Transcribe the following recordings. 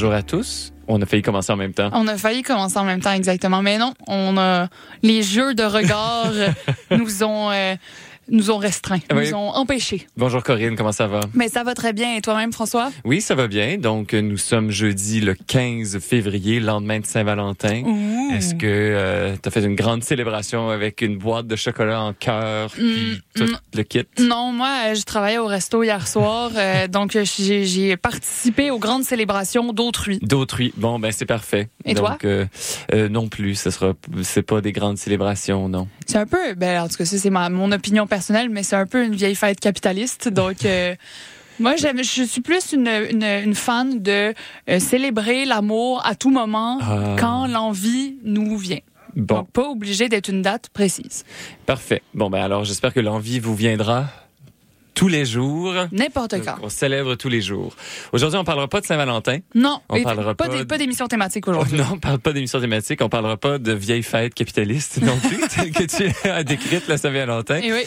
Bonjour à tous. On a failli commencer en même temps. On a failli commencer en même temps, exactement. Mais non, on a les jeux de regard nous ont euh, nous ont restreints, Oui. nous ont empêchés. Bonjour Corinne, comment ça va? Mais ça va très bien. Et toi-même, François? Oui, ça va bien. Donc, euh, nous sommes jeudi le 15 février, lendemain de Saint-Valentin. Est-ce que tu as fait une grande célébration avec une boîte de chocolat en cœur, puis tout mm. le kit? Non, moi, euh, je travaillais au resto hier soir, euh, donc euh, j'ai participé aux grandes célébrations d'autrui. D'autrui. Bon, ben c'est parfait. Et Donc, toi? euh, euh, non plus, ce sera, c'est pas des grandes célébrations, non. C'est un peu, ben, en tout cas, c'est mon opinion personnelle, mais c'est un peu une vieille fête capitaliste. Donc, euh, moi, je suis plus une, une, une fan de euh, célébrer l'amour à tout moment Ah. quand l'envie nous vient. Bon, Donc, pas obligé d'être une date précise. parfait. Bon, ben alors, j'espère que l'envie vous viendra tous les jours. N'importe quand. on célèbre tous les jours. Aujourd'hui, on parlera pas de Saint-Valentin. Non, On parlera pas, pas de- d'émission thématique aujourd'hui. non, on parle pas d'émission thématique, on parlera pas de vieilles fêtes capitalistes non plus, telles que tu as décrites la Saint-Valentin. Et oui,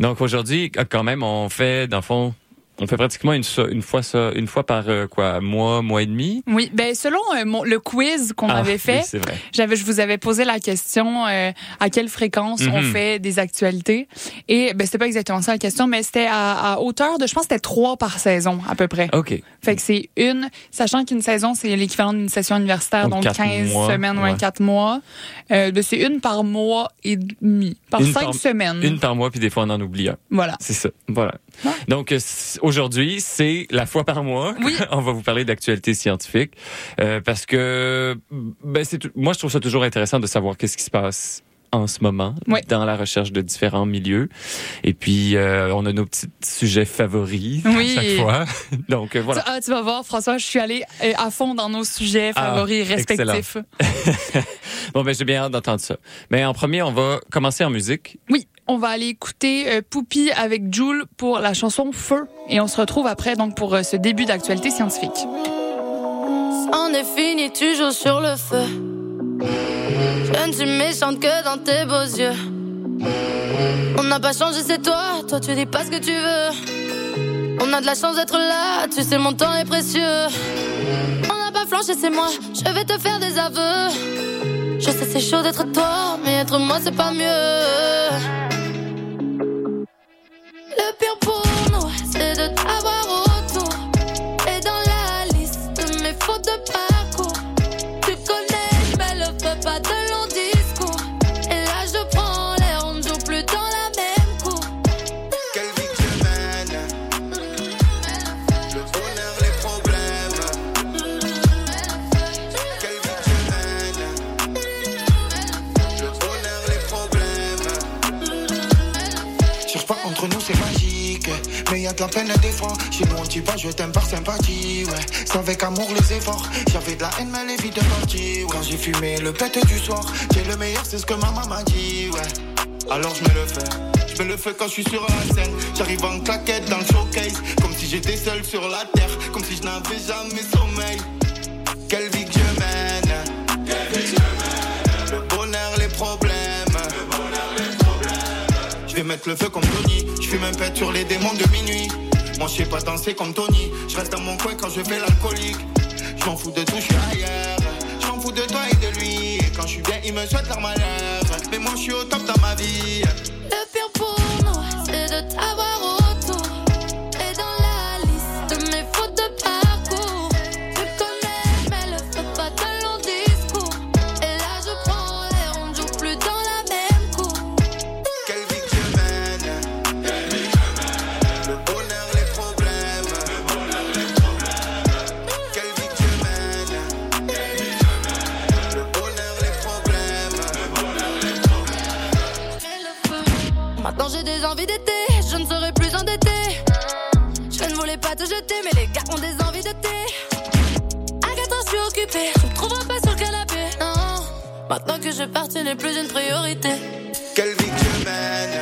Donc aujourd'hui, quand même, on fait, dans le fond, on fait pratiquement une, so- une fois ça, une fois par euh, quoi, mois, mois et demi? oui. Ben, selon euh, mon- le quiz qu'on Ah, avait fait. J'avais, je vous avais posé la question euh, à quelle fréquence on Mhm. fait des actualités et ben c'était pas exactement ça la question, mais c'était à, à hauteur de, je pense, c'était trois par saison à peu près. Ok. Fait que c'est une, sachant qu'une saison c'est l'équivalent d'une session universitaire, Donc, donc, quatre 15 mois, semaines ou ouais. 4 mois. Ben, c'est une par mois et demi, par Une cinq par- semaines. Une par mois, puis des fois on en oublie un. Voilà. C'est ça. Voilà. Ouais. Donc euh, aujourd'hui, c'est la fois par mois. Oui. on va vous parler d'actualité scientifique euh, parce que ben c'est moi je trouve ça toujours intéressant de savoir qu'est-ce qui se passe en ce moment Oui. dans la recherche de différents milieux et puis euh, on a nos petits sujets favoris Oui. à chaque fois donc euh, voilà Tu, ah, tu vas voir, François, je suis allée euh, à fond dans nos sujets Ah, favoris respectifs. bon ben j'ai bien hâte d'entendre ça mais en premier on va commencer en musique Oui, on va aller écouter euh, Poupie avec Jules pour la chanson Feu. Et on se retrouve après donc pour euh, ce début d'actualité scientifique. On est fini, tu joues sur le feu. Je ne suis méchante que dans tes beaux yeux. On n'a pas changé, c'est toi. Toi, tu dis pas ce que tu veux. On a de la chance d'être là. Tu sais, mon temps est précieux. On n'a pas flanché, c'est moi. Je vais te faire des aveux. Je sais, c'est chaud d'être toi, mais être moi, c'est pas mieux. Le pire pour entre nous, c'est magique Mais y a de la peine des fois Chez nous on dit je t'aime par sympathie Ouais, c'est avec amour les efforts J'avais de la haine mais les vies de partie ouais. Quand j'ai fumé le pète du soir T'es le meilleur c'est ce que maman m'a dit Ouais, alors je mets le feu je mets le feu quand je suis sur la scène. J'arrive en claquette dans le showcase. Comme si j'étais seul sur la terre. Comme si je n'avais jamais sommeil. Mettre le feu comme Tony. Je fume un pet sur les démons de minuit. Moi, je sais pas danser comme Tony. Je reste dans mon coin quand je fais l'alcoolique. Je m'en fous de tout, je suis ailleurs. Je m'en fous de toi et de lui. Et quand je suis bien, il me souhaite leur malheur. Mais moi, je suis au top dans ma vie. Le pire pour nous, c'est de t'avoir que je pars, tu n'es plus une priorité. Quelle vie que tu mènes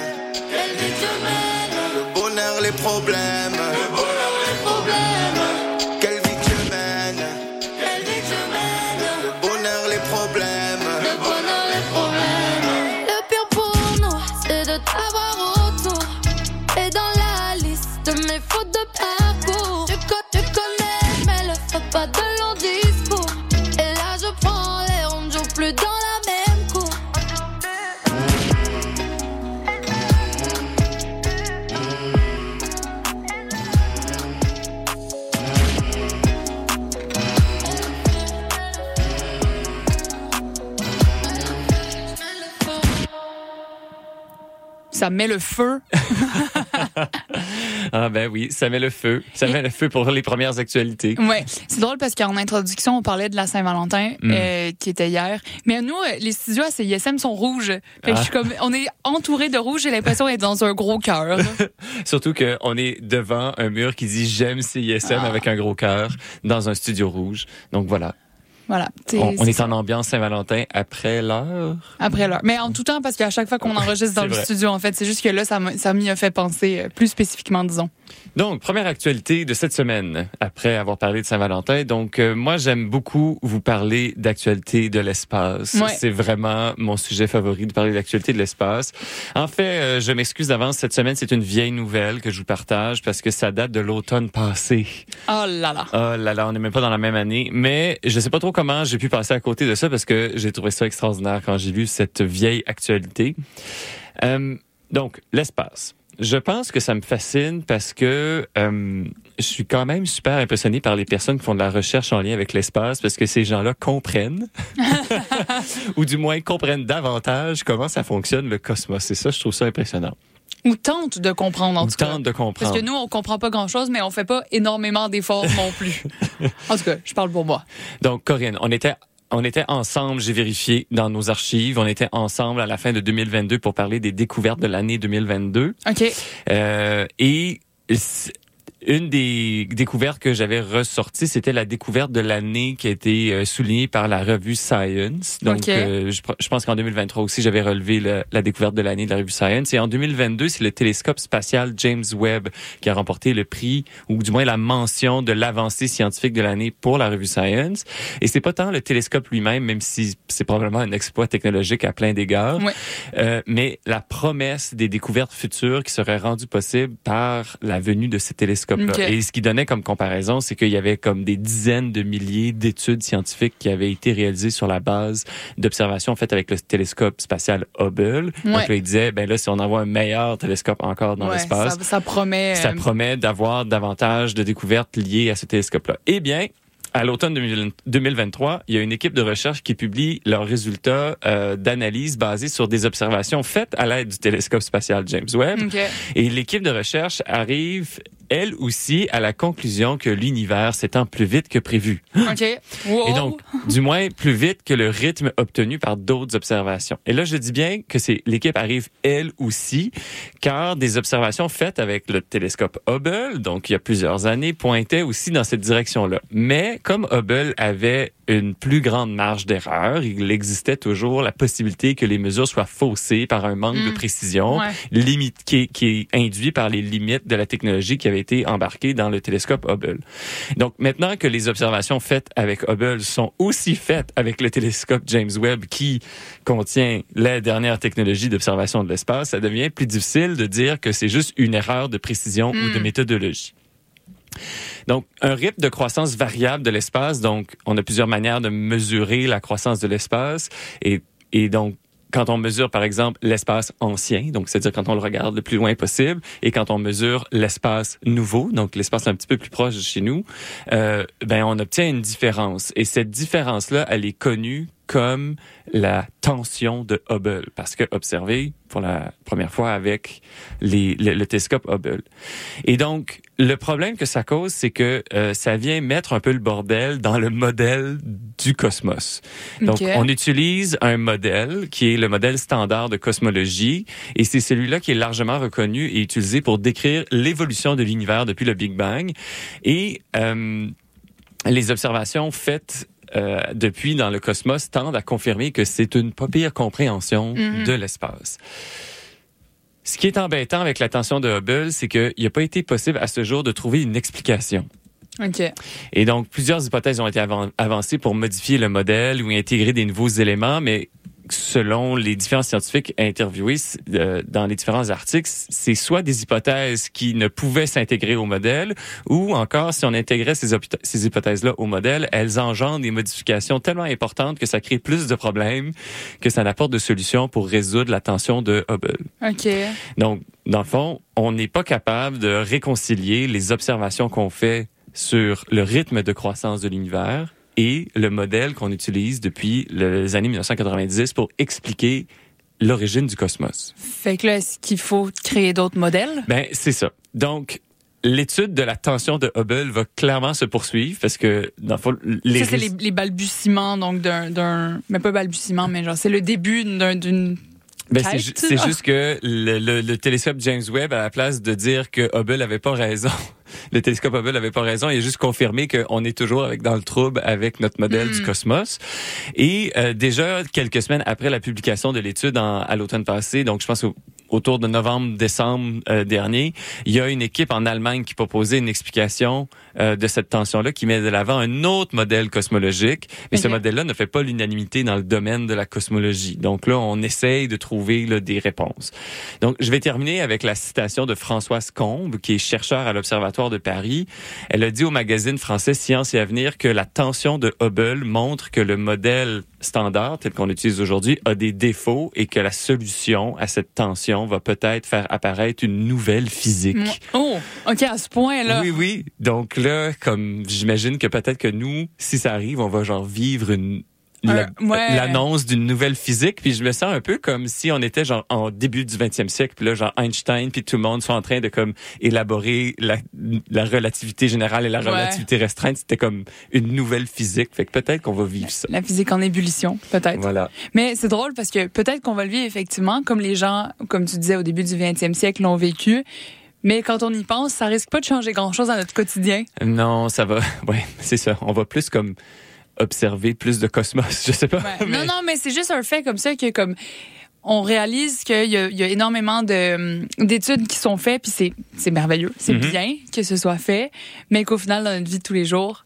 Elle dit que je mène Le bonheur, les problèmes les problèmes. Ça met le feu. Ah ben oui, ça met le feu. Ça met le feu pour les premières actualités. Ouais, c'est drôle parce qu'en introduction, on parlait de la Saint-Valentin Mm. euh, qui était hier. Mais nous, euh, les studios à CISM sont rouges. Fait que Ah. je suis comme, on est entouré de rouge. J'ai l'impression d'être dans un gros cœur. Surtout qu'on est devant un mur qui dit j'aime CISM Ah. avec un gros cœur dans un studio rouge. Donc voilà, Voilà. On, est en ambiance Saint-Valentin après l'heure. Après l'heure. Mais en tout temps, parce qu'à chaque fois qu'on enregistre dans le vrai. studio, en fait, c'est juste que là, ça m'y a fait penser euh, plus spécifiquement, disons. Donc, première actualité de cette semaine, après avoir parlé de Saint-Valentin. Donc, euh, moi, j'aime beaucoup vous parler d'actualité de l'espace. Ouais. C'est vraiment mon sujet favori de parler d'actualité de l'espace. En fait, euh, je m'excuse d'avance, cette semaine, c'est une vieille nouvelle que je vous partage parce que ça date de l'automne passé. Oh là là. Oh là là, on n'est même pas dans la même année. Mais je sais pas trop comment j'ai pu passer à côté de ça parce que j'ai trouvé ça extraordinaire quand j'ai lu cette vieille actualité. Euh, donc, l'espace. Je pense que ça me fascine parce que euh, je suis quand même super impressionné par les personnes qui font de la recherche en lien avec l'espace parce que ces gens-là comprennent, ou du moins comprennent davantage comment ça fonctionne le cosmos. C'est ça, je trouve ça impressionnant. Ou tente de comprendre, en Ou tout cas. tente de comprendre. Parce que nous, on comprend pas grand-chose, mais on fait pas énormément d'efforts non plus. en tout cas, je parle pour moi. Donc, Corinne, on était on était ensemble, j'ai vérifié dans nos archives, on était ensemble à la fin de 2022 pour parler des découvertes de l'année 2022. OK. Euh, et une des découvertes que j'avais ressorties, c'était la découverte de l'année qui a été euh, soulignée par la revue Science. Donc, euh, je, pense qu'en 2023 aussi, j'avais relevé le- la découverte de l'année de la revue Science. Et en 2022, c'est le télescope spatial James Webb qui a remporté le prix, ou du moins la mention de l'avancée scientifique de l'année pour la revue Science. Et c'est pas tant le télescope lui-même, même si c'est probablement un exploit technologique à plein d'égards, Ouais. euh, mais la promesse des découvertes futures qui seraient rendues possibles par la venue de ces Et ce qui donnait comme comparaison, c'est qu'il y avait comme des dizaines de milliers d'études scientifiques qui avaient été réalisées sur la base d'observations faites avec le télescope spatial Hubble. Donc Ouais. là, il disait, ben là, si on envoie un meilleur télescope encore dans Ouais, l'espace, ça, ça promet. ça euh, promet d'avoir davantage de découvertes liées à ce télescope-là. Eh bien, à l'automne 2000 2023, il y a une équipe de recherche qui publie leurs résultats euh, d'analyse basés sur des observations faites à l'aide du télescope spatial James Webb. Et l'équipe de recherche arrive, elle aussi, à la conclusion que l'univers s'étend plus vite que prévu. Wow. Et donc, du moins plus vite que le rythme obtenu par d'autres observations. Et là, je dis bien que c'est l'équipe arrive elle aussi, car des observations faites avec le télescope Hubble, donc il y a plusieurs années, pointaient aussi dans cette direction-là. Mais comme Hubble avait une plus grande marge d'erreur, il existait toujours la possibilité que les mesures soient faussées par un manque de Mm. précision, Ouais. limite qui, qui est induit par les limites de la technologie qui avait été embarquée dans le télescope Hubble. Donc maintenant que les observations faites avec Hubble sont aussi faites avec le télescope James Webb qui contient la dernière technologie d'observation de l'espace, ça devient plus difficile de dire que c'est juste une erreur de précision ou de Hmm. méthodologie. Donc, un rythme de croissance variable de l'espace. Donc, on a plusieurs manières de mesurer la croissance de l'espace. Et, et donc, quand on mesure, par exemple, l'espace ancien, donc c'est-à-dire quand on le regarde le plus loin possible, et quand on mesure l'espace nouveau, donc l'espace un petit peu plus proche de chez nous, euh, ben on obtient une différence. Et cette différence-là, elle est connue comme la tension de Hubble, parce que observé pour la première fois avec les, le, le télescope Hubble. Et donc, le problème que ça cause, c'est que euh, ça vient mettre un peu le bordel dans le modèle du cosmos. Donc, on utilise un modèle qui est le modèle standard de cosmologie, et c'est celui-là qui est largement reconnu et utilisé pour décrire l'évolution de l'univers depuis le Big Bang. Et euh, les observations faites euh, depuis dans le cosmos tendent à confirmer que c'est une pas pire compréhension Mhm. de l'espace. Ce qui est embêtant avec la tension de Hubble, c'est qu'il n'a pas été possible à ce jour de trouver une explication. OK. Et donc, plusieurs hypothèses ont été avan- avancées pour modifier le modèle ou intégrer des nouveaux éléments, mais selon les différents scientifiques interviewés euh, dans les différents articles, c'est soit des hypothèses qui ne pouvaient s'intégrer au modèle, ou encore, si on intégrait ces, ces hypothèses-là au modèle, elles engendrent des modifications tellement importantes que ça crée plus de problèmes que ça n'apporte de solutions pour résoudre la tension de Hubble. OK. Donc, dans le fond, on n'est pas capable de réconcilier les observations qu'on fait sur le rythme de croissance de l'univers et le modèle qu'on utilise depuis les années 1990 pour expliquer l'origine du cosmos. Fait que là, est-ce qu'il faut créer d'autres modèles? Ben, c'est ça. Donc, l'étude de la tension de Hubble va clairement se poursuivre parce que, dans les... Ça, c'est les, les balbutiements, donc d'un, d'un, mais pas balbutiement, mais genre, c'est le début d'un, d'une, Ben, c'est juste que le, le- le télescope James Webb, à la place de dire que Hubble avait pas raison, le télescope Hubble avait pas raison, il a juste confirmé qu'on est toujours avec dans le trouble avec notre modèle Mm. du cosmos. Et euh, déjà quelques semaines après la publication de l'étude en- à l'automne passé, donc je pense au- autour de novembre-décembre euh, dernier, il y a une équipe en Allemagne qui proposait une explication euh, de cette tension-là, qui met de l'avant un autre modèle cosmologique. Mais ce modèle-là ne fait pas l'unanimité dans le domaine de la cosmologie. Donc là, on essaye de trouver là, des réponses. Donc, je vais terminer avec la citation de Françoise Combe, qui est chercheur à l'Observatoire de Paris. Elle a dit au magazine français Science et Avenir que la tension de Hubble montre que le modèle standard, tel qu'on l'utilise aujourd'hui, a des défauts et que la solution à cette tension va peut-être faire apparaître une nouvelle physique. Oh, OK, à ce point-là. Oui, oui. Donc là, comme j'imagine que peut-être que nous, si ça arrive, on va genre vivre une ouais. l'annonce d'une nouvelle physique. Puis je me sens un peu comme si on était genre en début du 20e siècle. Puis là, genre Einstein, puis tout le monde sont en train de comme élaborer la, la relativité générale et la Ouais. relativité restreinte. C'était comme une nouvelle physique. Fait que peut-être qu'on va vivre ça. La physique en ébullition, peut-être. Voilà. Mais c'est drôle parce que peut-être qu'on va le vivre effectivement, comme les gens, comme tu disais au début du 20e siècle, l'ont vécu. Mais quand on y pense, ça risque pas de changer grand-chose dans notre quotidien. Non, ça va. Ouais, c'est ça. On va plus comme observer plus de cosmos. Je sais pas. Ouais. mais- Non, non, mais c'est juste un fait comme ça que comme on réalise qu'il y, y a énormément de, hum, d'études qui sont faites, puis c'est, c'est merveilleux, c'est Mhm. bien que ce soit fait, mais qu'au final, dans notre vie de tous les jours,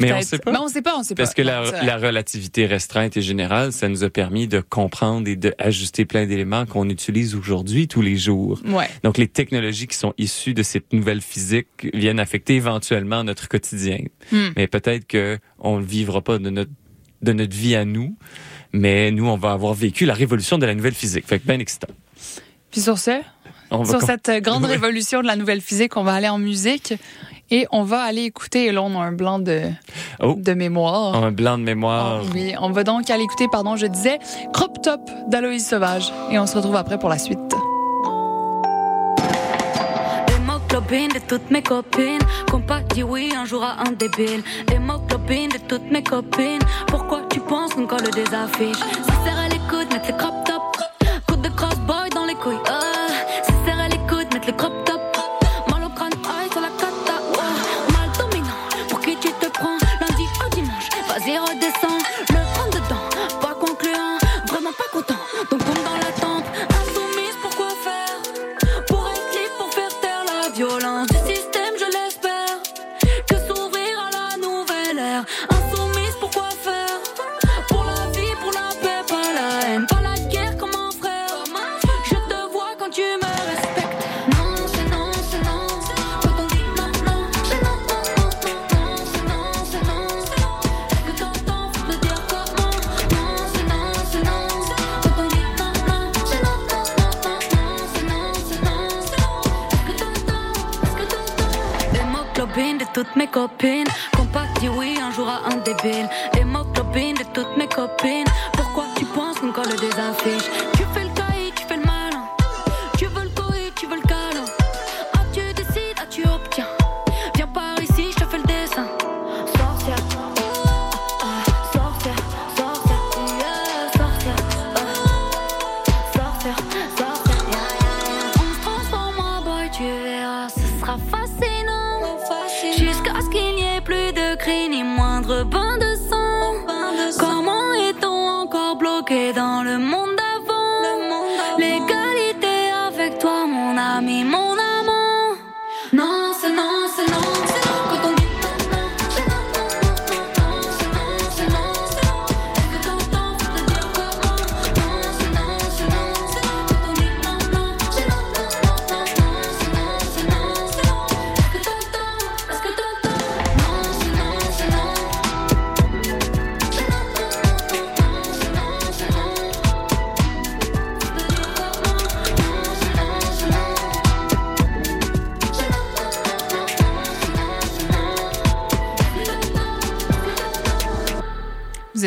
Mais on peut-être- sait pas. Mais on sait pas, on sait Parce pas. que Non, la, la relativité restreinte et générale, ça nous a permis de comprendre et d'ajuster plein d'éléments qu'on utilise aujourd'hui tous les jours. Ouais. Donc, les technologies qui sont issues de cette nouvelle physique viennent affecter éventuellement notre quotidien. Hmm. Mais peut-être que on ne vivra pas de notre, de notre vie à nous, mais nous, on va avoir vécu la révolution de la nouvelle physique. Fait que bien excitant. Puis sur ce, On sur cette euh, grande Ouais. révolution de la nouvelle physique, on va aller en musique et on va aller écouter, et là on a un blanc de, Oh. de mémoire. un blanc de mémoire. Ah Oui, on va donc aller écouter, pardon, je disais, Crop Top d'Aloïse Sauvage. Et on se retrouve après pour la suite. Hémoglobine de toutes mes copines Qu'on pas dit oui un jour à un débile Hémoglobine de toutes mes copines Pourquoi tu penses qu'on colle des affiches? Sincère à l'écoute, mettre les crop top Coup de crossboy dans les couilles ah. Sincère à l'écoute, mettre les crop top toutes mes copines. Qu'on pas dit oui un jour à un débile. Hémoglobine de toutes mes copines. Pourquoi tu penses qu'on colle des affiches? Tu fais le caïd, tu fais le malin. Tu veux le coït, tu veux le câlin. Ah, tu décides, ah, tu obtiens. Viens par ici, je te fais le dessin. Tu ce sera fascinant. Hein.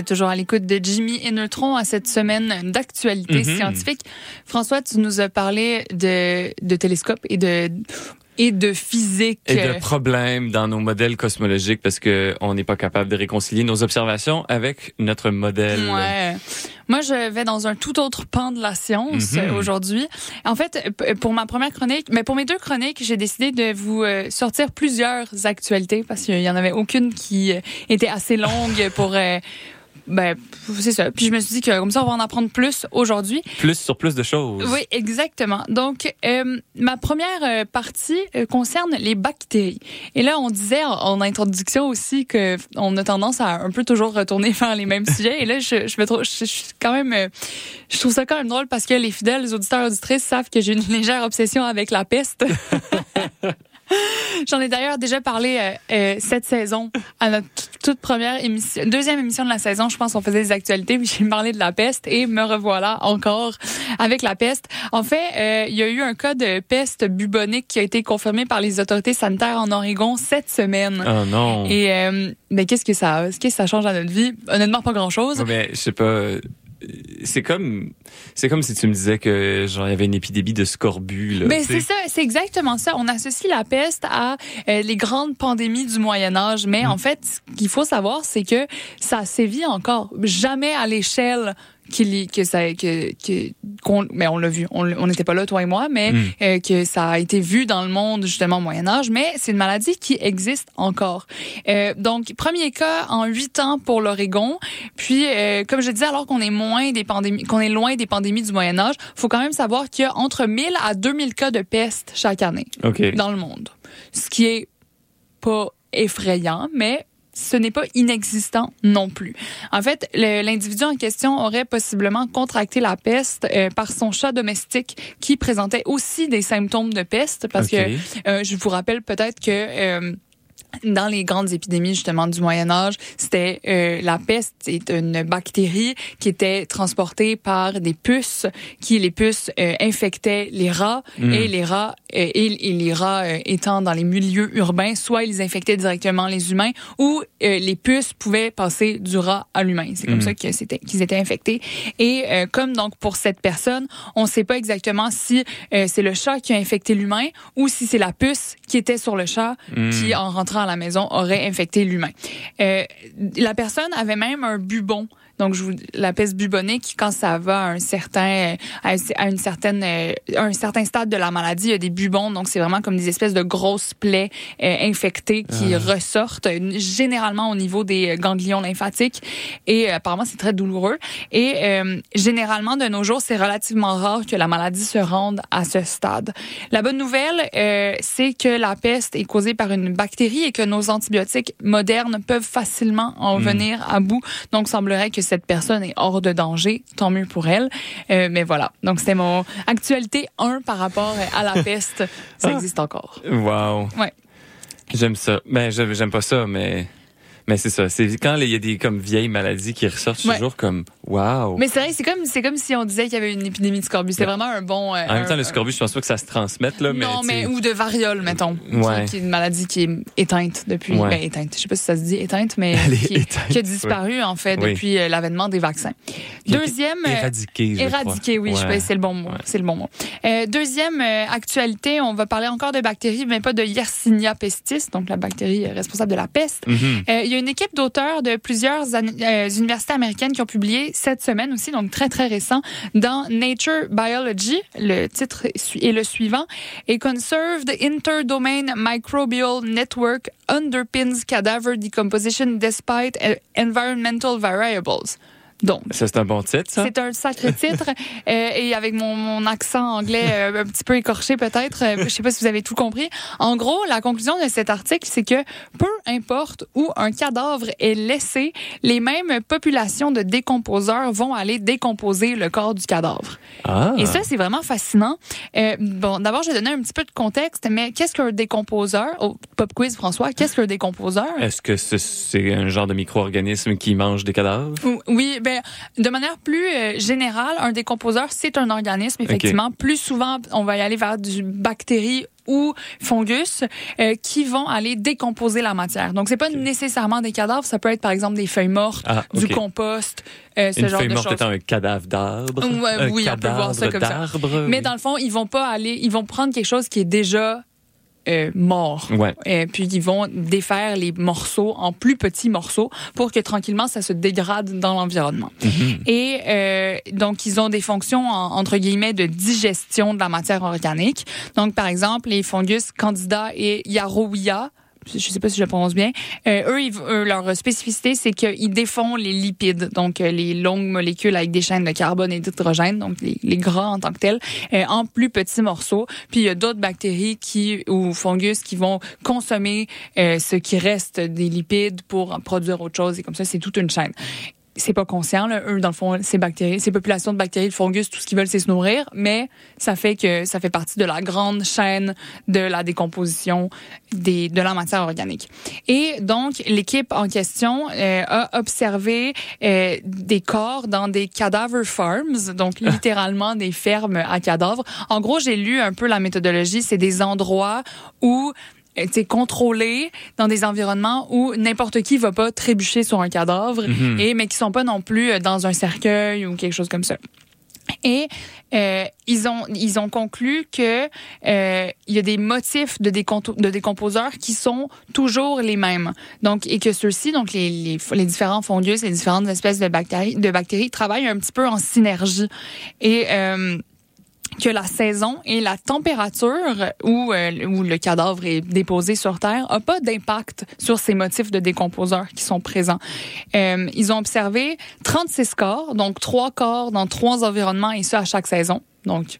Êtes toujours à l'écoute de Jimmy et Neutron à cette semaine d'actualité Mhm. scientifique. François, tu nous as parlé de, de télescopes et de, et de physique. Et de problèmes dans nos modèles cosmologiques parce que on n'est pas capable de réconcilier nos observations avec notre modèle. Ouais. Moi, je vais dans un tout autre pan de la science Mhm. euh, aujourd'hui. En fait, pour ma première chronique, mais pour mes deux chroniques, j'ai décidé de vous euh, sortir plusieurs actualités parce qu'il y en avait aucune qui euh, était assez longue pour. Ben, c'est ça. Puis je me suis dit que comme ça, on va en apprendre plus aujourd'hui. Plus sur plus de choses. Oui, exactement. Donc, euh, ma première euh, partie euh, concerne les bactéries. Et là, on disait en, introduction aussi que on a tendance à un peu toujours retourner vers les mêmes sujets. Et là, je, je me trouve, je, je suis quand même, je trouve ça quand même drôle parce que les fidèles auditeurs auditrices savent que j'ai une légère obsession avec la peste. J'en ai d'ailleurs déjà parlé euh, euh, cette saison à notre toute- première émission, deuxième émission de la saison. Je pense qu'on faisait des actualités, puis j'ai parlé de la peste et me revoilà encore avec la peste. En fait, euh, il y a eu un cas de peste bubonique qui a été confirmé par les autorités sanitaires en Oregon cette semaine. Oh non. Et ben, qu'est-ce que ça, qu'est-ce que ça change à notre vie? Honnêtement, pas grand-chose. Ben, je sais pas. C'est comme, c'est comme si tu me disais que genre il y avait une épidémie de scorbut. Là, Ben, c'est ça, c'est exactement ça. On associe la peste à euh, les grandes pandémies du Moyen Âge, mais en fait, ce qu'il faut savoir, c'est que ça sévit encore, jamais à l'échelle qu'il que ça que que qu'on mais on l'a vu. On n'était pas là toi et moi mais Mm. euh, que ça a été vu dans le monde justement au Moyen Âge mais c'est une maladie qui existe encore. Euh, donc premier cas en huit ans pour l'Oregon. Puis euh, comme je disais alors qu'on est moins des pandémies qu'on est loin des pandémies du Moyen Âge faut quand même savoir qu'il y a entre 1000 à 2000 cas de peste chaque année Ok. dans le monde. Ce qui est pas effrayant mais ce n'est pas inexistant non plus. En fait, l'individu en question aurait possiblement contracté la peste euh, par son chat domestique qui présentait aussi des symptômes de peste parce que euh, je vous rappelle peut-être que euh, dans les grandes épidémies justement du Moyen Âge, c'était euh, la peste, c'est une bactérie qui était transportée par des puces, qui les puces euh, infectaient les rats Mm. et les rats euh, et, et les rats euh, étant dans les milieux urbains, soit ils infectaient directement les humains ou euh, les puces pouvaient passer du rat à l'humain. C'est comme Mm. ça que c'était qu'ils étaient infectés. Et euh, comme donc pour cette personne, on ne sait pas exactement si euh, c'est le chat qui a infecté l'humain ou si c'est la puce qui était sur le chat Mm. qui, en rentrant la maison, aurait infecté l'humain. Euh, la personne avait même un bubon. Donc, je vous, la peste bubonique, quand ça va à un certain, à une certaine, à un certain stade de la maladie, il y a des bubons. Donc, c'est vraiment comme des espèces de grosses plaies euh, infectées qui ressortent, euh, généralement au niveau des euh, ganglions lymphatiques. Et euh, apparemment, c'est très douloureux. Et généralement, de nos jours, c'est relativement rare que la maladie se rende à ce stade. La bonne nouvelle, c'est que la peste est causée par une bactérie et que nos antibiotiques modernes peuvent facilement en Mm. venir à bout. Donc, semblerait que cette personne est hors de danger. Tant mieux pour elle. Euh, mais voilà. Donc, c'était mon actualité 1 par rapport à la peste. Ça Ah. existe encore. Wow. Ouais. J'aime ça. Ben, j'aime j'aime pas ça, mais. Mais c'est ça. C'est quand il y a des comme vieilles maladies qui ressortent, Ouais. toujours comme wow. Mais c'est vrai, c'est comme, c'est comme si on disait qu'il y avait une épidémie de scorbut. C'est vraiment un bon. euh, en même temps, un- le scorbut, je pense pas que ça se transmette là, non, mais ou de variole, mettons, qui- Ouais. qui, est une maladie qui est éteinte depuis, ben, éteinte. Je sais pas si ça se dit éteinte, mais Elle est qui, éteinte, qui a disparu en fait depuis euh, l'avènement des vaccins. Qui Deuxième, euh, éradiqué. je éradiqué, oui, je c'est le bon mot, c'est le bon mot. Euh, deuxième euh, actualité, on va parler encore de bactéries, mais pas de Yersinia pestis, donc la bactérie responsable de la peste. Euh, il y a une équipe d'auteurs de plusieurs euh, universités américaines qui ont publié cette semaine aussi, donc très très récent, dans Nature Biology. Le titre est le suivant. A conserved interdomain microbial network underpins cadaver decomposition despite uh, environmental variables. Donc, Ça, c'est un bon titre, ça? c'est un sacré titre. Euh, et avec mon, mon accent anglais euh, un petit peu écorché peut-être, euh, je sais pas si vous avez tout compris. En gros, la conclusion de cet article, c'est que peu importe où un cadavre est laissé, les mêmes populations de décomposeurs vont aller décomposer le corps du cadavre. Ah. Et ça, c'est vraiment fascinant. Euh, bon, d'abord, je vais donner un petit peu de contexte, mais qu'est-ce qu'un décomposeur? Oh, pop quiz, François, qu'est-ce qu'un décomposeur? Est-ce que ce- c'est un genre de micro-organisme qui mange des cadavres? Oui, ben, de manière plus euh, générale, un décomposeur, c'est un organisme, effectivement. Plus souvent, on va y aller vers du bactéries ou fungus euh, qui vont aller décomposer la matière. Donc, c'est pas nécessairement des cadavres, ça peut être par exemple des feuilles mortes, Ah, du compost, euh, ce Une genre feuille de morte choses. étant un cadavre d'arbre. Ouais, oui, on peut voir ça comme ça. Mais oui. dans le fond, ils vont pas aller, ils vont prendre quelque chose qui est déjà euh, mort. Ouais. Et puis ils vont défaire les morceaux en plus petits morceaux pour que tranquillement ça se dégrade dans l'environnement. Mhm. Et euh, donc ils ont des fonctions en- entre guillemets de digestion de la matière organique. Donc par exemple les fungus Candida et Yarrowia je sais pas si je prononce bien. Euh, eux, ils- leur spécificité, c'est qu'ils défont les lipides, donc euh, les longues molécules avec des chaînes de carbone et d'hydrogène, donc les, les gras en tant que tels, euh, en plus petits morceaux. Puis il y a d'autres bactéries qui ou fungus qui vont consommer euh, ce qui reste des lipides pour en produire autre chose. Et comme ça, c'est toute une chaîne c'est pas conscient là. eux dans le fond ces bactéries ces populations de bactéries de fungus tout ce qu'ils veulent c'est se nourrir mais ça fait que ça fait partie de la grande chaîne de la décomposition des de la matière organique. Et donc l'équipe en question euh, a observé euh, des corps dans des cadaver farms donc littéralement des fermes à cadavres. En gros j'ai lu un peu la méthodologie. C'est des endroits où euh, tu sais, contrôlé dans des environnements où n'importe qui va pas trébucher sur un cadavre et mais qui sont pas non plus euh, dans un cercueil ou quelque chose comme ça. Et euh, ils ont ils ont conclu que euh, il y a des motifs de, de décomposeurs qui sont toujours les mêmes. Donc et que ceux-ci donc les, les, les différents fungus, les différentes espèces de bactéries de bactéries travaillent un petit peu en synergie. Et euh, que la saison et la température où, euh, où le cadavre est déposé sur Terre a pas d'impact sur ces motifs de décomposeurs qui sont présents. Euh, ils ont observé 36 corps, donc trois corps dans trois environnements et ça à chaque saison. Donc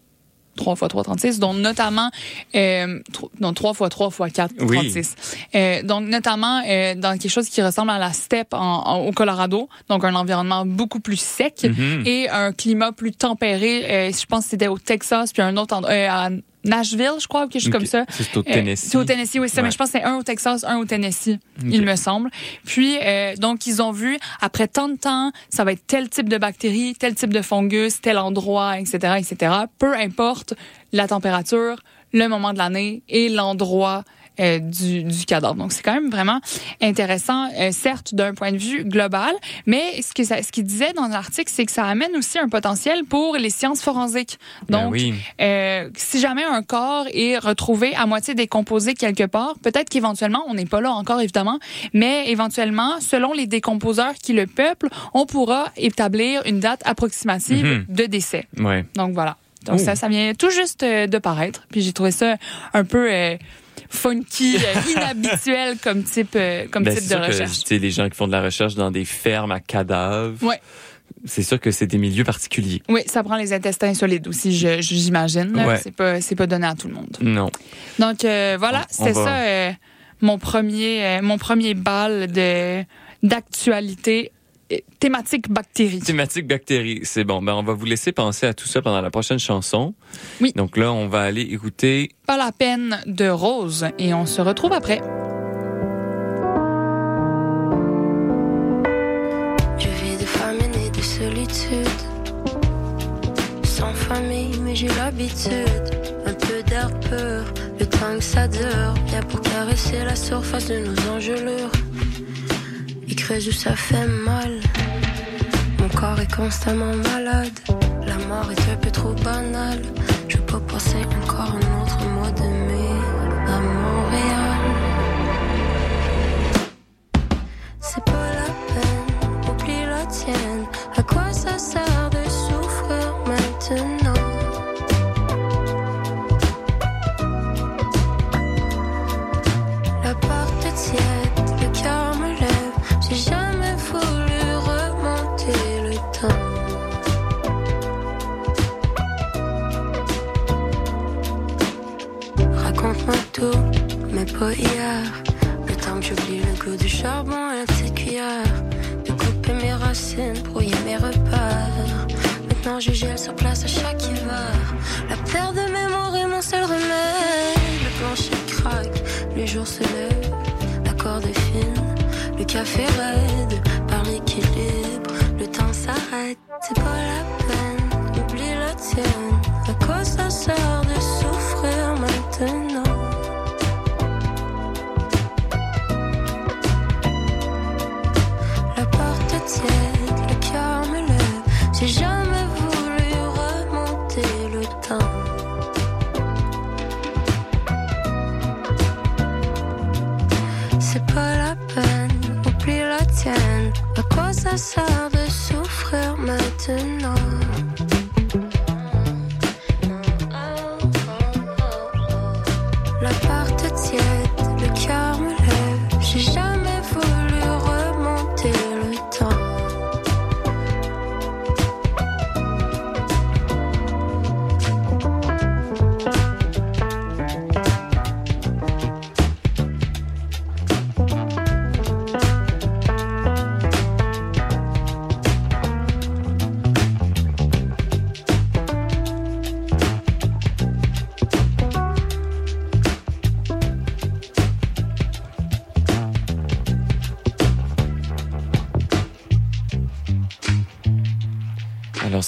3 fois 3, 36, dont notamment, euh, non, 3 fois 3 fois 4, Oui. 36. Euh, donc, notamment euh, dans quelque chose qui ressemble à la steppe en, en- au Colorado, donc un environnement beaucoup plus sec Mhm. et un climat plus tempéré. Euh, je pense que c'était au Texas, puis un autre endroit, euh, Nashville, je crois, ou quelque chose comme ça. C'est au Euh, Tennessee. c'est au Tennessee, oui, c'est ça. Ouais. Mais je pense que c'est un au Texas, un au Tennessee, il me semble. Puis, euh, donc, ils ont vu, après tant de temps, ça va être tel type de bactérie, tel type de fungus, tel endroit, etc., etc. Peu importe la température, le moment de l'année et l'endroit euh, du, du cadavre. Donc, c'est quand même vraiment intéressant, euh, certes, d'un point de vue global, mais ce que ça, ce qu'il disait dans l'article, c'est que ça amène aussi un potentiel pour les sciences forensiques. Ben Donc, oui. euh, si jamais un corps est retrouvé à moitié décomposé quelque part, peut-être qu'éventuellement, on n'est pas là encore évidemment, mais éventuellement, selon les décomposeurs qui le peuplent, on pourra établir une date approximative Mhm. de décès. Ouais. Donc voilà. Donc ça, ça vient tout juste euh, de paraître. Puis j'ai trouvé ça un peu euh, funky, euh, inhabituel comme type, euh, comme Ben, type c'est de que, recherche. tu sais, les gens qui font de la recherche dans des fermes à cadavres, Ouais. c'est sûr que c'est des milieux particuliers. Oui, ça prend les intestins solides aussi, j'imagine. Ouais. C'est pas, c'est pas donné à tout le monde. Non. Donc euh, voilà, va- ça euh, mon premier euh, mon premier bal de d'actualité thématique bactéries. Thématique bactéries, c'est bon. Ben, on va vous laisser penser à tout ça pendant la prochaine chanson. Oui. Donc là, on va aller écouter Pas la peine de rose et on se retrouve après. Je vis de famine et de solitude. Sans famille, mais j'ai l'habitude. Un peu d'air pur, le temps que ça dure. Bien pour caresser la surface de nos engelures. Creuse ça fait mal. Mon corps est constamment malade. La mort est un peu trop banale. Je peux pas passer encore un autre mois de mai à Montréal. C'est pas la peine, oublie la tienne. du charbon à la petite cuillère. De couper mes racines, brouiller mes repères. Maintenant je gèle sur place à chaque hiver. La perte de mémoire est mon seul remède. Le plancher craque, le jour se lève. La corde est fine, le café raide. Par l'équilibre, le temps s'arrête.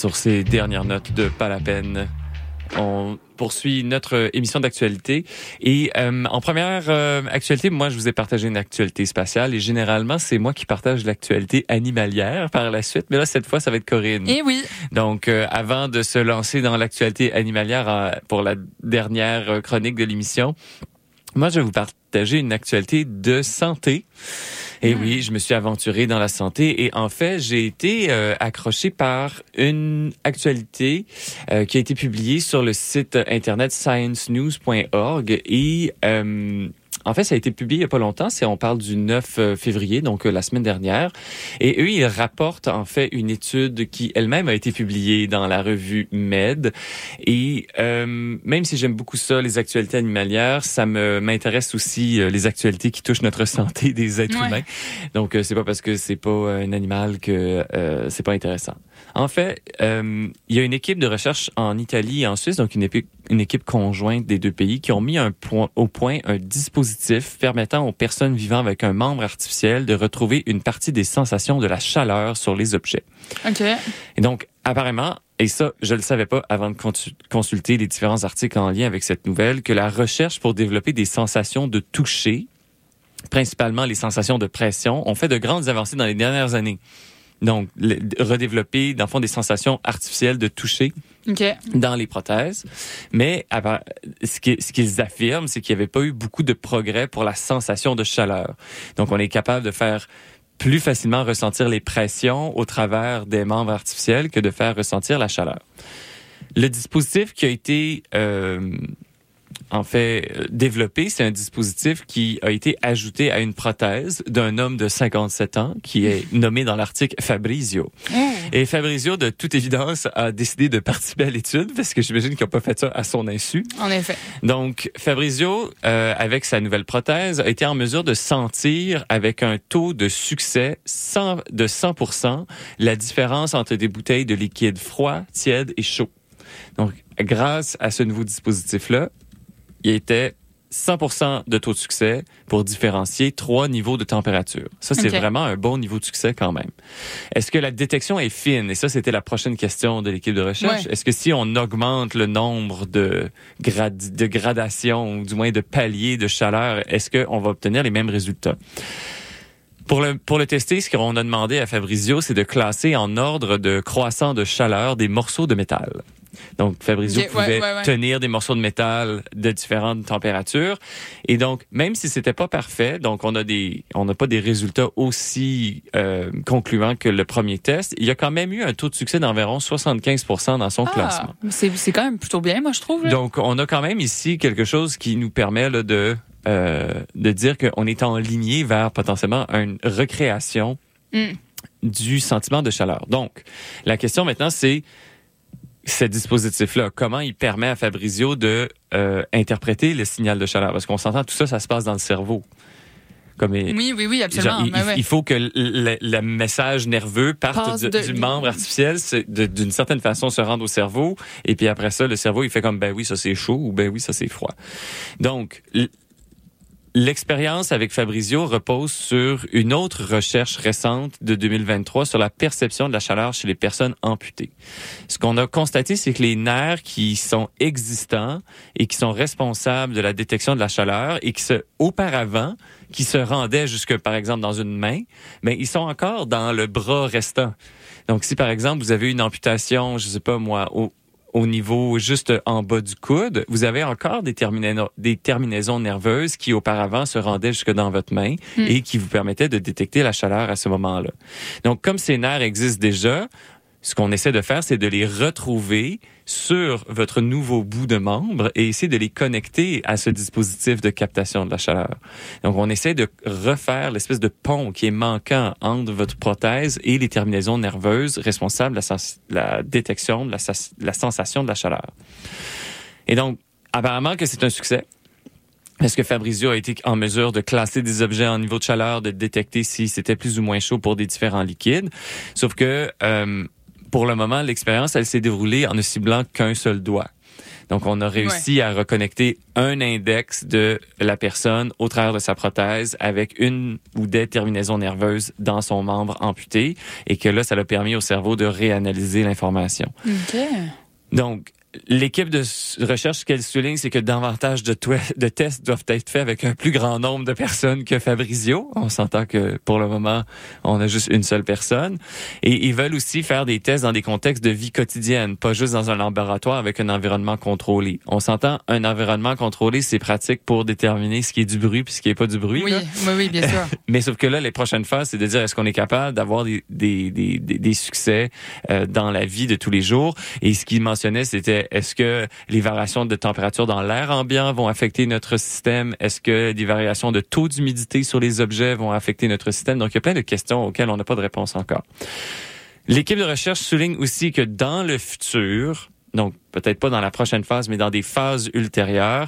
Sur ces dernières notes de Pas la peine, on poursuit notre émission d'actualité. Et euh, en première euh, actualité, moi, je vous ai partagé une actualité spatiale. Et généralement, c'est moi qui partage l'actualité animalière par la suite. Mais là, cette fois, ça va être Corinne. Et oui. Donc, euh, avant de se lancer dans l'actualité animalière pour la dernière chronique de l'émission, moi, je vais vous partager une actualité de santé. Et oui, je me suis aventuré dans la santé et en fait, j'ai été euh, accroché par une actualité euh, qui a été publiée sur le site internet sciencenews.org et euh, en fait, ça a été publié il y a pas longtemps. C'est on parle du 9 euh, février, donc euh, la semaine dernière. Et eux, ils rapportent en fait une étude qui elle-même a été publiée dans la revue Med. Et euh, même si j'aime beaucoup ça, les actualités animalières, ça me m'intéresse aussi euh, les actualités qui touchent notre santé des êtres Ouais. humains. Donc euh, c'est pas parce que c'est pas un animal que euh, c'est pas intéressant. En fait, euh, il y a une équipe de recherche en Italie et en Suisse, donc une équipe, une équipe conjointe des deux pays, qui ont mis un point, au point un dispositif permettant aux personnes vivant avec un membre artificiel de retrouver une partie des sensations de la chaleur sur les objets. OK. Et donc, apparemment, et ça, je le savais pas avant de consu- consulter les différents articles en lien avec cette nouvelle, que la recherche pour développer des sensations de toucher, principalement les sensations de pression, ont fait de grandes avancées dans les dernières années. Donc, le- redévelopper, dans le fond, des sensations artificielles de toucher dans les prothèses. Mais ce qu'ils affirment, c'est qu'il n'y avait pas eu beaucoup de progrès pour la sensation de chaleur. Donc, on est capable de faire plus facilement ressentir les pressions au travers des membres artificiels que de faire ressentir la chaleur. Le dispositif qui a été euh, en fait euh, développé, c'est un dispositif qui a été ajouté à une prothèse d'un homme de 57 ans qui est nommé dans l'article Fabrizio. Et Fabrizio, de toute évidence, a décidé de participer à l'étude parce que j'imagine qu'il n'a pas fait ça à son insu. En effet. Donc, Fabrizio, euh, avec sa nouvelle prothèse, a été en mesure de sentir avec un taux de succès 100 de 100 la différence entre des bouteilles de liquide froid, tiède et chaud. Donc, grâce à ce nouveau dispositif-là, il était 100% de taux de succès pour différencier trois niveaux de température. Ça, c'est vraiment un bon niveau de succès quand même. Est-ce que la détection est fine? Et ça, c'était la prochaine question de l'équipe de recherche. Ouais. Est-ce que si on augmente le nombre de, grad- de gradations, ou du moins de paliers de chaleur, est-ce qu'on va obtenir les mêmes résultats? Pour le, pour le tester, ce qu'on a demandé à Fabrizio, c'est de classer en ordre de croissant de chaleur des morceaux de métal. Donc, Fabrizio pouvait ouais, ouais. tenir des morceaux de métal de différentes températures. Et donc, même si c'était pas parfait, donc on a des, on n'a pas des résultats aussi euh, concluants que le premier test, il y a quand même eu un taux de succès d'environ 75% dans son classement. Ah, c'est c'est quand même plutôt bien, moi, je trouve. là. Donc, on a quand même ici quelque chose qui nous permet là, de, euh, de dire qu'on est en lignée vers potentiellement une recréation Mm. du sentiment de chaleur. Donc, la question maintenant, c'est ce dispositif-là, comment il permet à Fabrizio de euh, interpréter le signal de chaleur? Parce qu'on s'entend, tout ça, ça se passe dans le cerveau. Comme Oui, oui, oui, absolument. Genre, il, Ouais, faut que le, le- message nerveux parte du, de- du membre artificiel, d'une certaine façon se rende au cerveau, et puis après ça, le cerveau, il fait comme, ben oui, ça c'est chaud, ou ben oui, ça c'est froid. Donc, L'expérience avec Fabrizio repose sur une autre recherche récente de 2023 sur la perception de la chaleur chez les personnes amputées. Ce qu'on a constaté, c'est que les nerfs qui sont existants et qui sont responsables de la détection de la chaleur et qui se, auparavant, qui se rendaient jusque, par exemple, dans une main, mais ils sont encore dans le bras restant. Donc, si par exemple, vous avez une amputation, je sais pas moi, au, au niveau juste en bas du coude, vous avez encore des, terminaisons, des terminaisons nerveuses qui auparavant se rendaient jusque dans votre main et qui vous permettaient de détecter la chaleur à ce moment-là. Donc, comme ces nerfs existent déjà, ce qu'on essaie de faire, c'est de les retrouver sur votre nouveau bout de membre et essayer de les connecter à ce dispositif de captation de la chaleur. Donc, on essaie de refaire l'espèce de pont qui est manquant entre votre prothèse et les terminaisons nerveuses responsables de la, détection de la sensation de la chaleur. Et donc, apparemment que c'est un succès. Est-ce que Fabrizio a été en mesure de classer des objets en niveau de chaleur, de détecter si c'était plus ou moins chaud pour des différents liquides? Sauf que euh, pour le moment, l'expérience, elle s'est déroulée en ne ciblant qu'un seul doigt. Donc, on a réussi à reconnecter un index de la personne au travers de sa prothèse avec une ou des terminaisons nerveuses dans son membre amputé et que là, ça l'a permis au cerveau de réanalyser l'information. OK. Donc, l'équipe de recherche, ce qu'elle souligne, c'est que davantage de, tests doivent être faits avec un plus grand nombre de personnes que Fabrizio. On s'entend que pour le moment, on a juste une seule personne. Et ils veulent aussi faire des tests dans des contextes de vie quotidienne, pas juste dans un laboratoire avec un environnement contrôlé. On s'entend, un environnement contrôlé, c'est pratique pour déterminer ce qui est du bruit puis ce qui est pas du bruit. Oui, là. oui, oui, bien sûr. Mais sauf que là, les prochaines phases, c'est de dire est-ce qu'on est capable d'avoir des, des, des, des, des succès euh, dans la vie de tous les jours? Et ce qu'il mentionnait, c'était est-ce que les variations de température dans l'air ambiant vont affecter notre système? Est-ce que des variations de taux d'humidité sur les objets vont affecter notre système? Donc, il y a plein de questions auxquelles on n'a pas de réponse encore. L'équipe de recherche souligne aussi que dans le futur, donc peut-être pas dans la prochaine phase, mais dans des phases ultérieures,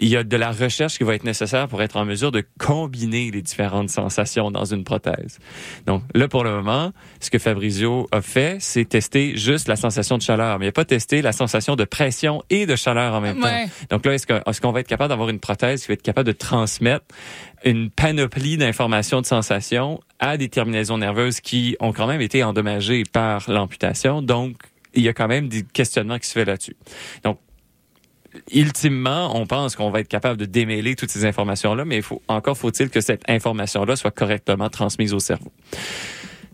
il y a de la recherche qui va être nécessaire pour être en mesure de combiner les différentes sensations dans une prothèse. Donc là, pour le moment, ce que Fabrizio a fait, c'est tester juste la sensation de chaleur, mais il n'a pas testé la sensation de pression et de chaleur en même Ouais. temps. Donc là, est-ce qu'on va être capable d'avoir une prothèse qui va être capable de transmettre une panoplie d'informations, de sensations à des terminaisons nerveuses qui ont quand même été endommagées par l'amputation? Donc, il y a quand même des questionnements qui se fait là-dessus. Donc, ultimement, on pense qu'on va être capable de démêler toutes ces informations-là, mais encore faut-il que cette information-là soit correctement transmise au cerveau.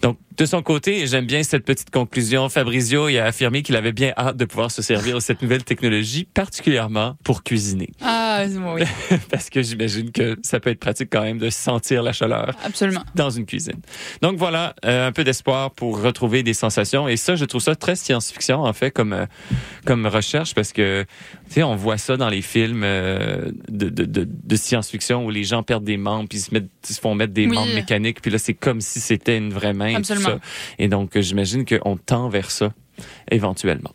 Donc, de son côté, j'aime bien cette petite conclusion. Fabrizio a affirmé qu'il avait bien hâte de pouvoir se servir de cette nouvelle technologie, particulièrement pour cuisiner. Ah, oui, Parce que j'imagine que ça peut être pratique quand même de sentir la chaleur absolument. dans une cuisine. Donc voilà, euh, un peu d'espoir pour retrouver des sensations. Et ça, je trouve ça très science-fiction, en fait, comme, euh, comme recherche, parce que, tu sais, on voit ça dans les films euh, de, de, de, de science-fiction où les gens perdent des membres, puis ils se, mettent, ils se font mettre des Oui. membres mécaniques, puis là, c'est comme si c'était une vraie main. et tout Absolument. ça. Et donc, j'imagine qu'on tend vers ça, éventuellement.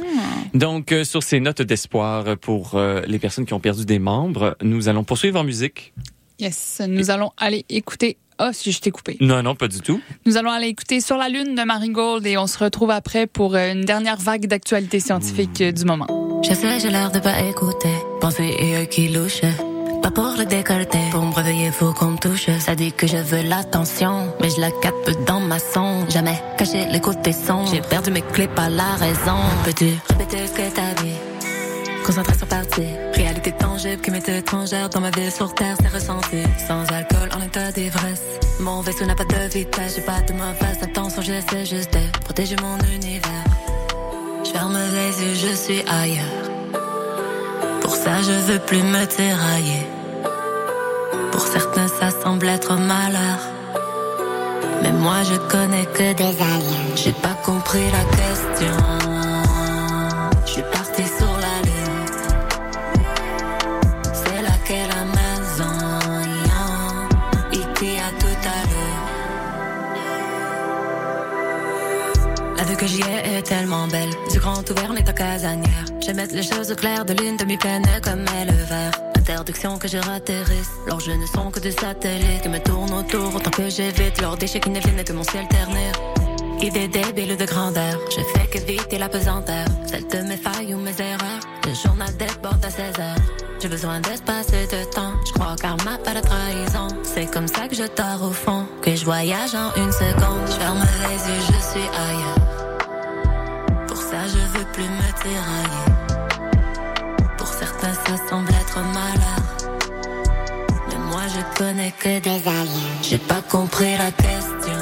Hmm. Donc, euh, sur ces notes d'espoir pour euh, les personnes qui ont perdu des membres, nous allons poursuivre en musique. Yes, nous allons aller écouter. Ah, si je t'ai coupé. Non, non, pas du tout. Nous allons aller écouter Sur la Lune de Marigold et on se retrouve après pour euh, une dernière vague d'actualité scientifique euh, du moment. Je sais, j'ai l'air de pas écouter. Penser et qui louche. Pas pour le décolleté. Pour me réveiller, faut qu'on me touche. Ça dit que je veux l'attention. Mais je la capte dans ma sonde. Jamais cacher les côtés sombres. J'ai perdu mes clés, pas la raison. Peux-tu répéter ce que t'as dit? Concentration partie. Réalité tangible qui m'est étrangère dans ma vie sur terre, c'est ressenti. Sans alcool, en état d'ivresse. Mon vaisseau n'a pas de vitesse, j'ai pas de mauvaise intention, j'essaie juste de protéger mon univers. Je ferme les yeux, je suis ailleurs. Pour ça, je veux plus me tirailler. Pour certains, ça semble être malheur. Mais moi, je connais que des aliens. J'ai pas compris la question. Que j'y ai est tellement belle. Du grand ouvert, on est en casanière. Je mettre les choses au clair de lune, demi-pleine comme est le verre. Interdiction que je ratterrisse. Leurs jeux ne sont que des satellites qui me tournent autour autant que j'évite leurs déchets qui ne viennent que mon ciel ternir. Idée débile de grandeur, je fais que vite et la pesanteur, celle de mes failles ou mes erreurs. Le journal déborde à 16 heures. J'ai besoin d'espace et de temps. Je crois au karma, pas de trahison. C'est comme ça que je dors au fond, que je voyage en une seconde. Je ferme les yeux, je suis ailleurs. Plus. Pour certains, ça semble être malheur. Mais moi, je connais que des alliés. J'ai pas compris la question.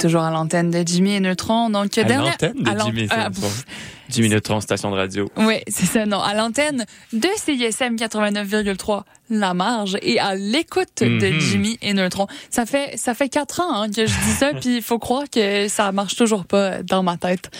Toujours à l'antenne de Jimmy et Neutron. Donc, À dernière- l'antenne de Jimmy ah, Neutron. pff. Jimmy Neutron, station de radio. Oui, c'est ça, non. À l'antenne de CISM 89,3, La Marge, et à l'écoute de Mhm. Jimmy et Neutron. Ça fait, ça fait quatre ans hein, que je dis ça, puis il faut croire que ça marche toujours pas dans ma tête.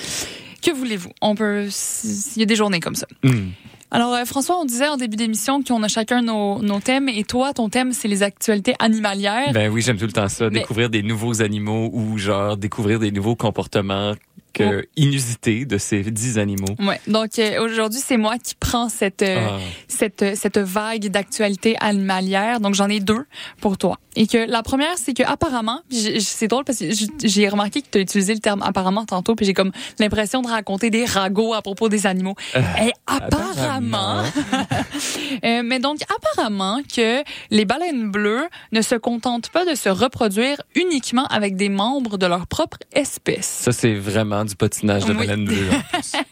Que voulez-vous? On peut, il y a des journées comme ça. Hmm. Alors, euh, François, on disait en début d'émission qu'on a chacun nos, nos thèmes, et toi, ton thème, c'est les actualités animalières. Ben oui, j'aime tout le temps ça. Mais- Découvrir des nouveaux animaux ou genre découvrir des nouveaux comportements que, inusités de ces dix animaux. Ouais. Donc, euh, aujourd'hui, c'est moi qui prends cette, euh, Ah. cette, cette vague d'actualité animalière. Donc, j'en ai deux pour toi. Et que la première, c'est que apparemment, j'ai- c'est drôle parce que j'ai- remarqué que tu as utilisé le terme apparemment tantôt, puis j'ai comme l'impression de raconter des ragots à propos des animaux. Et apparemment, Euh, mais donc apparemment que les baleines bleues ne se contentent pas de se reproduire uniquement avec des membres de leur propre espèce. Ça, c'est vraiment du patinage de Oui. baleine bleue.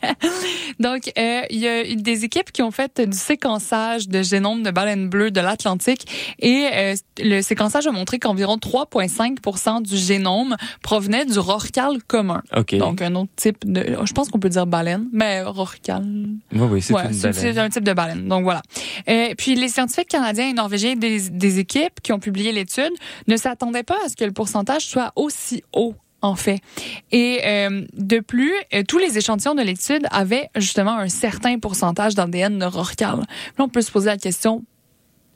Donc, euh, il y a eu des équipes qui ont fait du séquençage de génome de baleines bleues de l'Atlantique et euh, le séquençage a montré qu'environ 3,5 du génome provenait du rorqual commun. OK. Donc, un autre type de... Je pense qu'on peut dire baleine, mais rorqual... oui, oui, Ouais, c'est un type de baleine. Donc voilà. Euh, puis les scientifiques canadiens et norvégiens des, des équipes qui ont publié l'étude ne s'attendaient pas à ce que le pourcentage soit aussi haut. En fait. Et euh, de plus, euh, tous les échantillons de l'étude avaient justement un certain pourcentage d'ADN de rorqual. Là, on peut se poser la question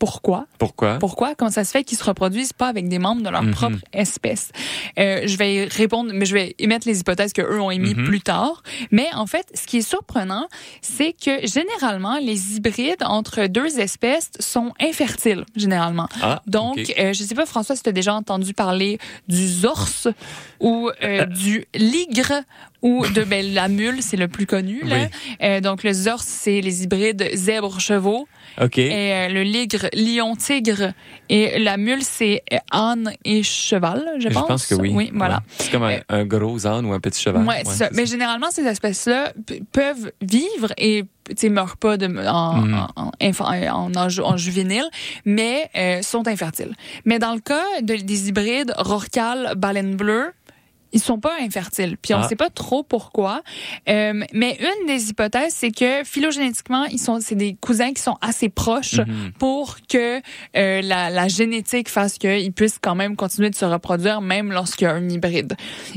pourquoi? Pourquoi? pourquoi? Comment ça se fait qu'ils se reproduisent pas avec des membres de leur Mhm. propre espèce? Euh, je vais y répondre, mais je vais émettre les hypothèses que eux ont émises Mhm. plus tard. Mais en fait, ce qui est surprenant, c'est que généralement, les hybrides entre deux espèces sont infertiles, généralement. Ah, Donc, OK. euh, je sais pas, François, si tu as déjà entendu parler du zorse ou euh, du ligre ou de ben, la mule, c'est le plus connu. Là. Euh, donc, le zorse, c'est les hybrides zèbre-chevaux. OK. Et euh, le ligre, lion-tigre. Et la mule, c'est âne et cheval, je pense. Je pense que oui. Oui, voilà. Ouais. C'est comme un, Euh, un gros âne ou un petit cheval. Ouais, c'est ça. Mais généralement, ces espèces-là peuvent vivre et sais, meurent pas de, en, en, en, juvénile, mais euh, sont infertiles. Mais dans le cas de- des hybrides rorqual, baleine bleue, ils sont pas infertiles. Puis on Ah. sait pas trop pourquoi. Euh, mais une des hypothèses, c'est que phylogénétiquement, ils sont, c'est des cousins qui sont assez proches Mhm. pour que euh, la, la génétique fasse qu'ils puissent quand même continuer de se reproduire même lorsqu'il y a un hybride.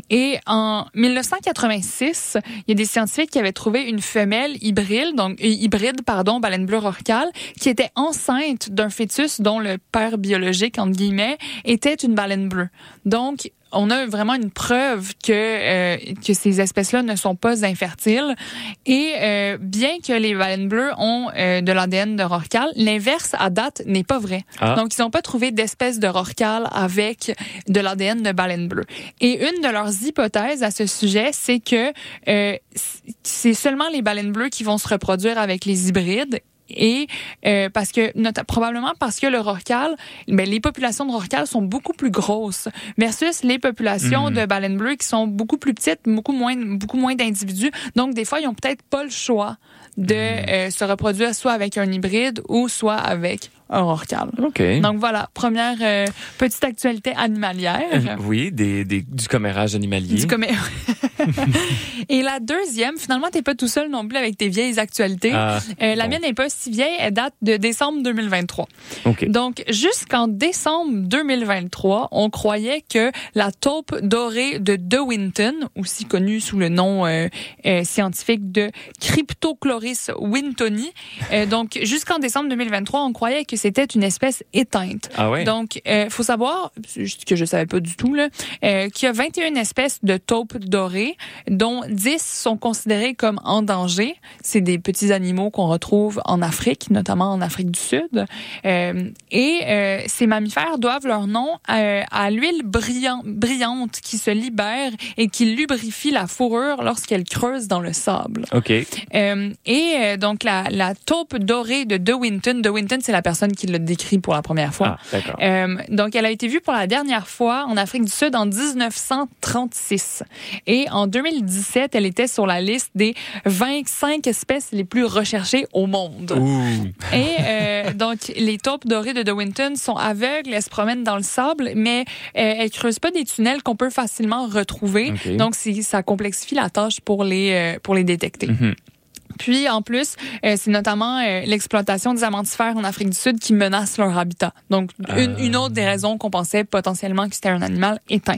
Et en 1986, il y a des scientifiques qui avaient trouvé une femelle hybride, donc euh, hybride pardon, baleine bleue rorqual, qui était enceinte d'un fœtus dont le père biologique entre guillemets était une baleine bleue. Donc on a vraiment une preuve que euh, que ces espèces-là ne sont pas infertiles. Et euh, bien que les baleines bleues ont euh, de l'ADN de rorqual, l'inverse à date n'est pas vrai. Ah. Donc ils n'ont pas trouvé d'espèce de rorqual avec de l'ADN de baleine bleue. Et une de leurs hypothèses à ce sujet, c'est que euh, c'est seulement les baleines bleues qui vont se reproduire avec les hybrides et euh, parce que probablement parce que le rorqual, ben, les populations de rorqual sont beaucoup plus grosses versus les populations Mhm. de baleines bleues qui sont beaucoup plus petites, beaucoup moins beaucoup moins d'individus. Donc des fois ils ont peut-être pas le choix de Mhm. euh, se reproduire soit avec un hybride ou soit avec rorqual. OK. Donc voilà, première euh, petite actualité animalière. Oui, des, des, du commérage animalier. Du commer- Et la deuxième, finalement, t'es pas tout seul non plus avec tes vieilles actualités. Ah, Euh, la bon. mienne n'est pas si vieille, elle date de décembre 2023. OK. Donc, jusqu'en décembre 2023, on croyait que la taupe dorée de De Winton, aussi connue sous le nom euh, euh, scientifique de Cryptochloris wintoni, euh, donc jusqu'en décembre 2023, on croyait que c'était une espèce éteinte. Ah ouais? Donc, euh, faut savoir, que je savais pas du tout, là, euh, qu'il y a 21 espèces de taupes dorées, dont 10 sont considérées comme en danger. C'est des petits animaux qu'on retrouve en Afrique, notamment en Afrique du Sud. Euh, et ces mammifères doivent leur nom à l'huile brillant- brillante qui se libère et qui lubrifie la fourrure lorsqu'elle creuse dans le sable. OK. Et donc, la, la taupe dorée de De Winton, De Winton, c'est la personne qui l'a décrit pour la première fois. Ah. Euh, donc, elle a été vue pour la dernière fois en Afrique du Sud en 1936. Et en 2017, elle était sur la liste des 25 espèces les plus recherchées au monde. Ouh. Et euh, donc, les taupes dorées de De Winton sont aveugles, elles se promènent dans le sable, mais euh, elles creusent pas des tunnels qu'on peut facilement retrouver. Ok. Donc, ça complexifie la tâche pour les, euh, pour les détecter. Mhm. Puis, en plus, euh, c'est notamment euh, l'exploitation des amantifères en Afrique du Sud qui menace leur habitat. Donc, une, une autre des raisons qu'on pensait potentiellement que c'était un animal éteint.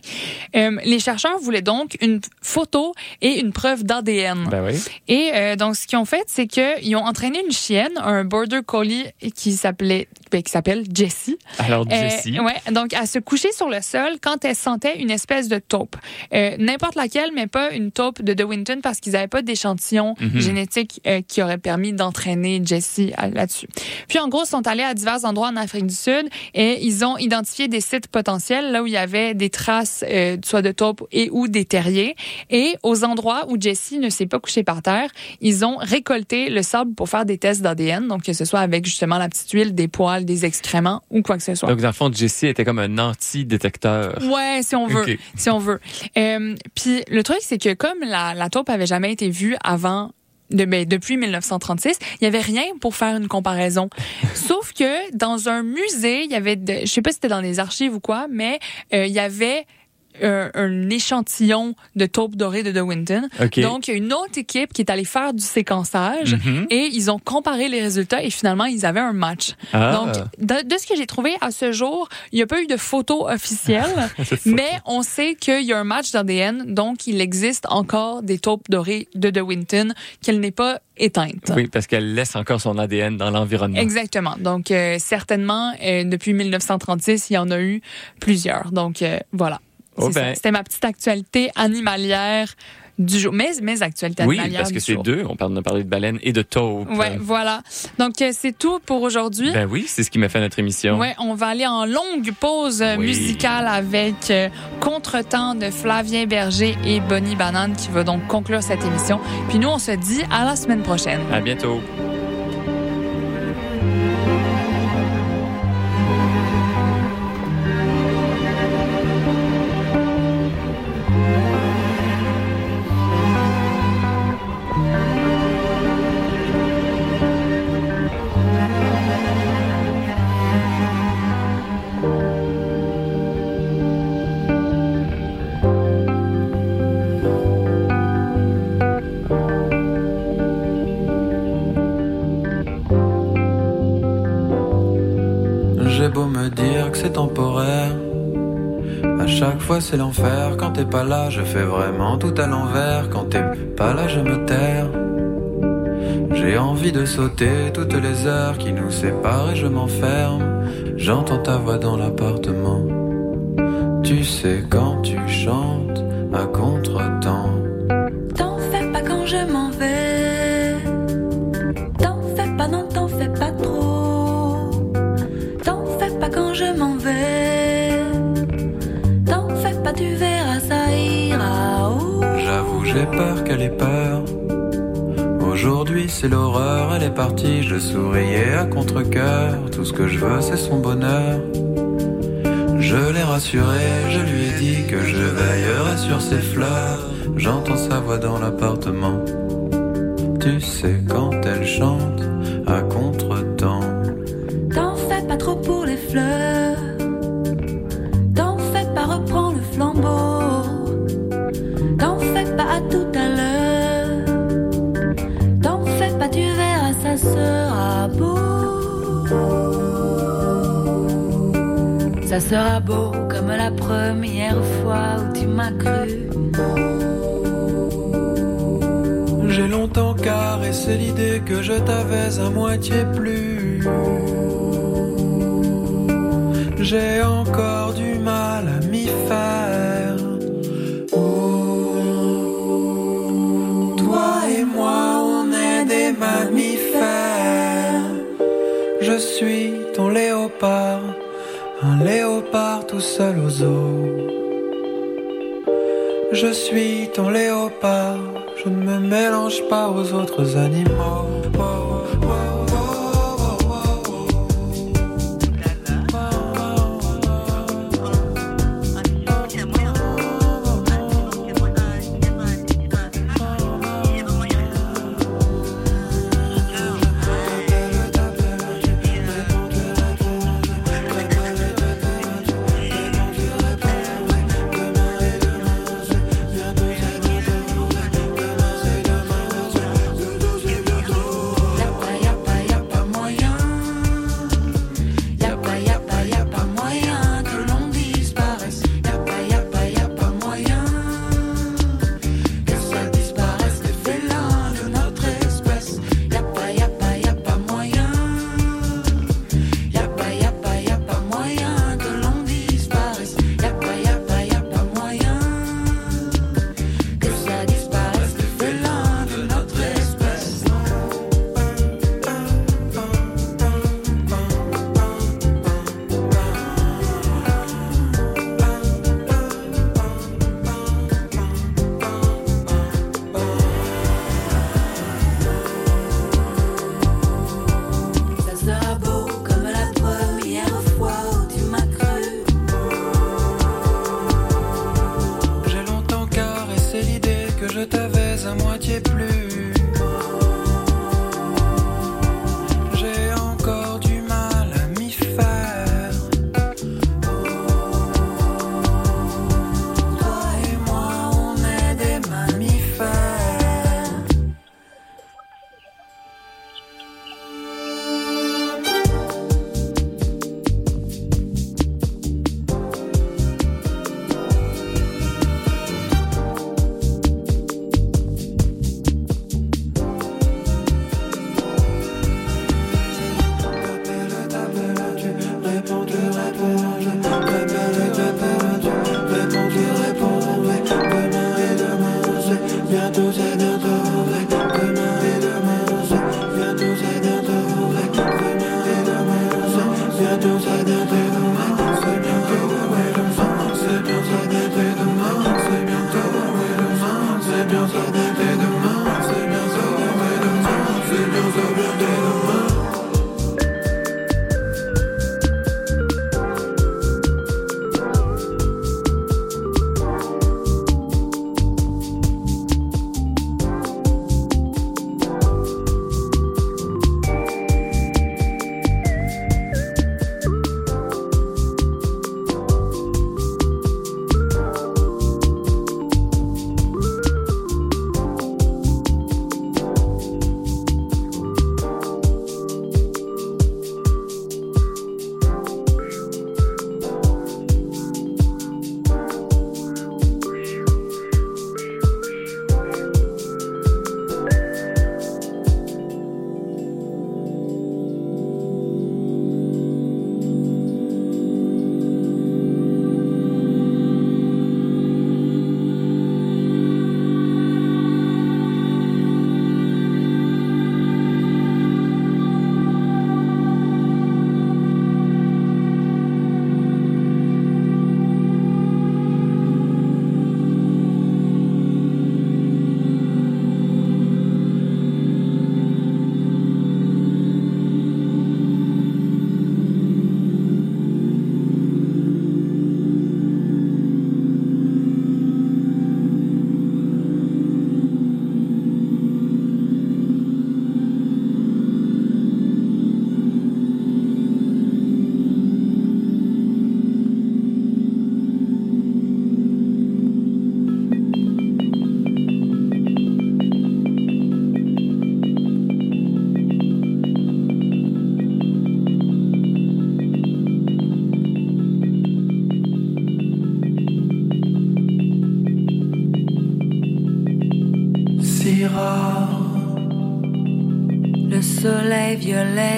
Euh, les chercheurs voulaient donc une photo et une preuve d'ADN. Ben oui. Et euh, donc, ce qu'ils ont fait, c'est qu'ils ont entraîné une chienne, un border collie qui s'appelait, ben, qui s'appelle Jessie. Alors, Euh, Jessie. ouais, donc à se coucher sur le sol quand elle sentait une espèce de taupe. Euh, N'importe laquelle, mais pas une taupe de De Winton parce qu'ils n'avaient pas d'échantillon Mhm. génétique euh, qui aurait permis d'entraîner Jessie à- là-dessus. Puis en gros, ils sont allés à divers endroits en Afrique du Sud et ils ont identifié des sites potentiels là où il y avait des traces euh, soit de taupe et ou des terriers. Et aux endroits où Jessie ne s'est pas couchée par terre, ils ont récolté le sable pour faire des tests d'ADN, donc que ce soit avec justement la petite huile, des poils, des excréments ou quoi que ce soit. Donc, dans le fond, Jessie était comme un anti-détecteur. Ouais, si on veut, si on veut. Euh, Puis le truc, c'est que comme la, la taupe avait jamais été vue avant. De, ben, depuis 1936, il y avait rien pour faire une comparaison. Sauf que dans un musée, il y avait, de, je sais pas si c'était dans les archives ou quoi, mais euh, il y avait euh, un échantillon de taupe dorée de De Winton. OK. Donc, il y a une autre équipe qui est allée faire du séquençage Mhm. et ils ont comparé les résultats et finalement, ils avaient un match. Ah. Donc, de, de ce que j'ai trouvé à ce jour, il n'y a pas eu de photo officielle, mais on sait qu'il y a un match d'ADN, donc il existe encore des taupes dorées de De Winton, qu'elle n'est pas éteinte. Oui, parce qu'elle laisse encore son ADN dans l'environnement. Exactement. Donc, euh, certainement, euh, depuis 1936, il y en a eu plusieurs. Donc, euh, voilà. Oh ben. C'était ma petite actualité animalière du jour. Mes, mes actualités Oui, animalières parce que c'est deux. On parle, on a parlé de baleines et de taupe. Ouais, voilà. Donc, euh, c'est tout pour aujourd'hui. Ben oui, c'est ce qui m'a fait notre émission. Ouais, on va aller en longue pause euh, Oui. musicale avec euh, Contretemps de Flavien Berger et Bonnie Banane qui va donc conclure cette émission. Puis nous, on se dit à la semaine prochaine. À bientôt. C'est l'enfer. Quand t'es pas là, je fais vraiment tout à l'envers. Quand t'es pas là, je me terre. J'ai envie de sauter toutes les heures qui nous séparent et je m'enferme. J'entends ta voix dans l'appartement. Tu sais quand tu chantes à contre-temps. L'horreur, elle est partie. Je souriais à contre-coeur. Tout ce que je veux, c'est son bonheur. Je l'ai rassuré, je lui ai dit que je veillerai sur ses fleurs. J'entends sa voix dans l'appartement. Tu sais, quand elle chante à Ça sera beau comme la première fois où tu m'as cru. J'ai longtemps caressé l'idée que je t'avais à moitié plu. J'ai encore du mal à m'y faire. Oh. Toi et moi, on est des mammifères. Je suis ton léopard léopard tout seul aux eaux. Je suis ton léopard, je ne me mélange pas aux autres animaux.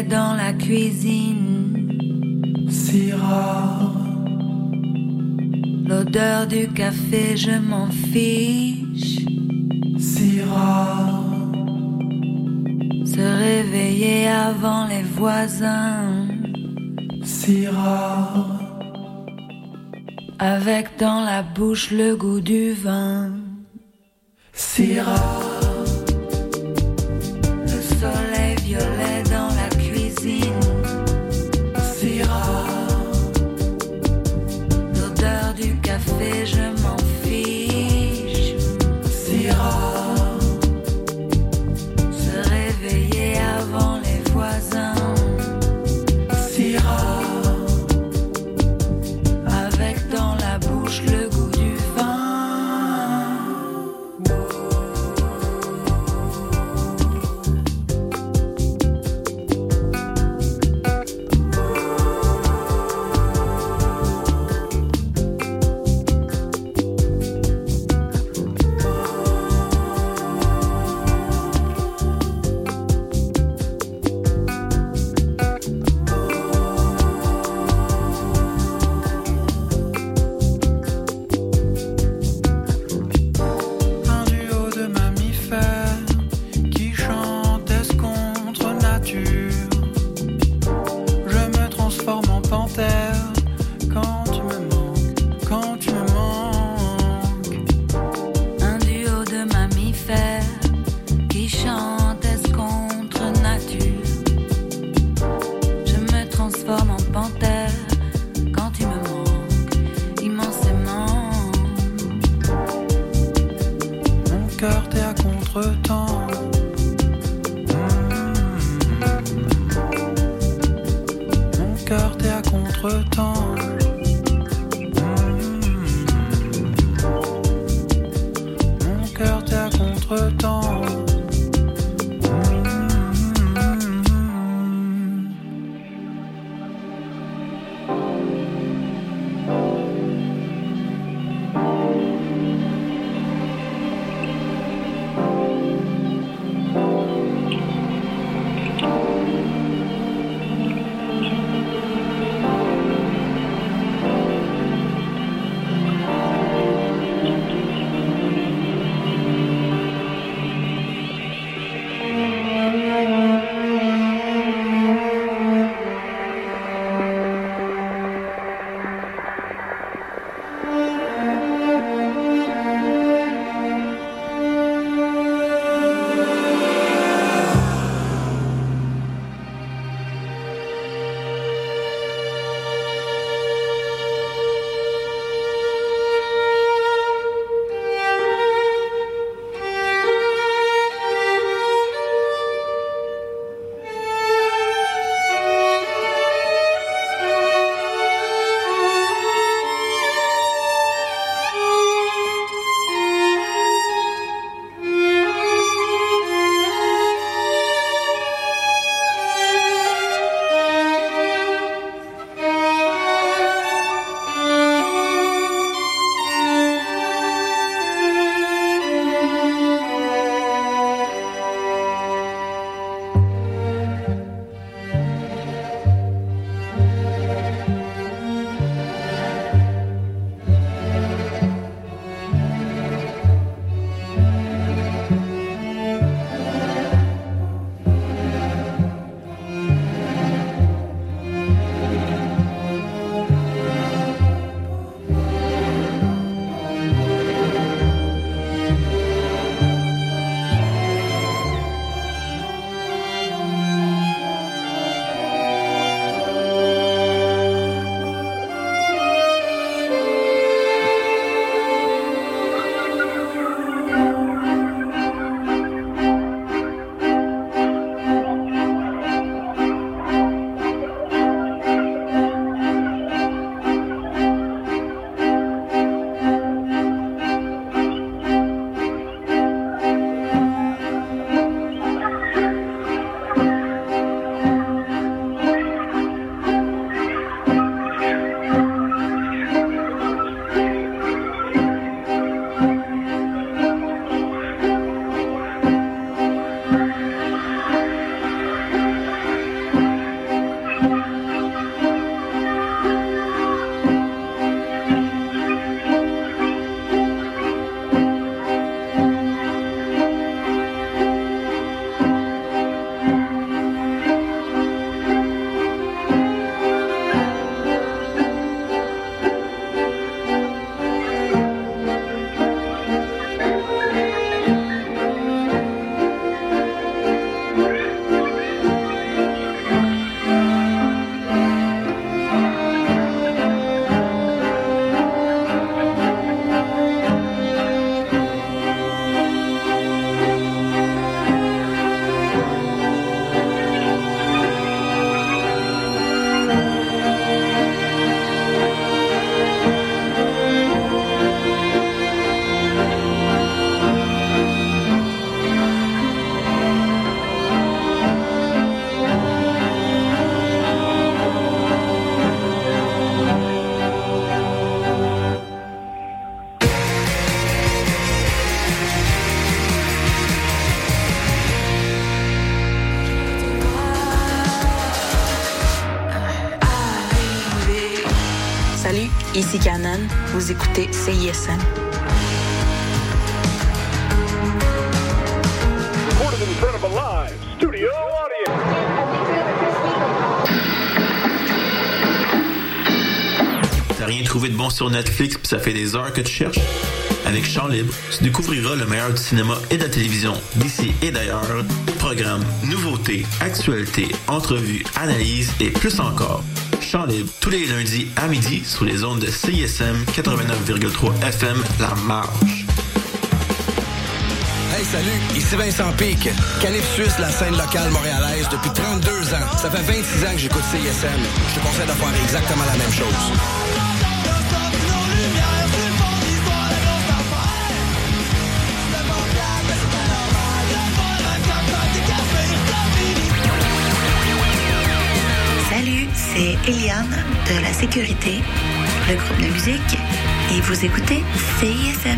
dans la cuisine. Si rare. L'odeur du café, je m'en fiche. Si rare. Se réveiller avant les voisins. Si rare. Avec dans la bouche le goût du vin. Ici Canon, vous écoutez CISM. T'as rien trouvé de bon sur Netflix puis ça fait des heures que tu cherches? Avec Chant Libre, tu découvriras le meilleur du cinéma et de la télévision d'ici et d'ailleurs. Programmes, nouveautés, actualités, entrevues, analyses et plus encore. Tous les lundis à midi sur les ondes de CISM 89,3 FM La Marge. Hey, salut, ici Vincent Pic. Canif Suisse, la scène locale montréalaise depuis 32 ans. Ça fait 26 ans que j'écoute CISM. Je te conseille de faire exactement la même chose. C'est Eliane de la Sécurité, le groupe de musique, et vous écoutez CISM.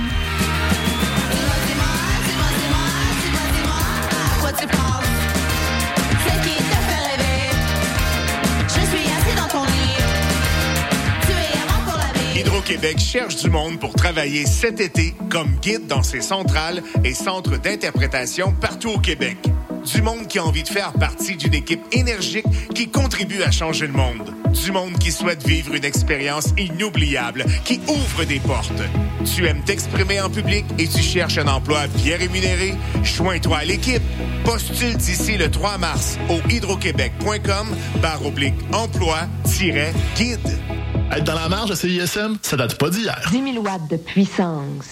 Hydro-Québec cherche du monde pour travailler cet été comme guide dans ses centrales et centres d'interprétation partout au Québec. Du monde qui a envie de faire partie d'une équipe énergique qui contribue à changer le monde. Du monde qui souhaite vivre une expérience inoubliable, qui ouvre des portes. Tu aimes t'exprimer en public et tu cherches un emploi bien rémunéré? Joins-toi à l'équipe. Postule d'ici le 3 mars au hydroquebec.com par oblique emploi-guide. Être dans la marge de CISM, ça date pas d'hier. 10 000 watts de puissance.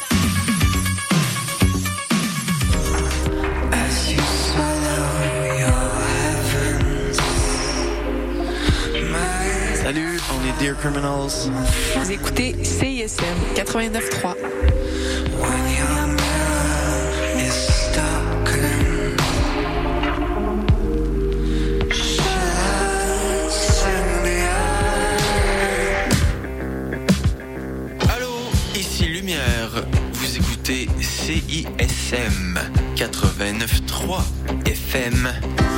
Salut, on est Dear Criminals. Vous écoutez CISM 89.3. Allô, ici Lumière. Vous écoutez CISM 89.3 FM.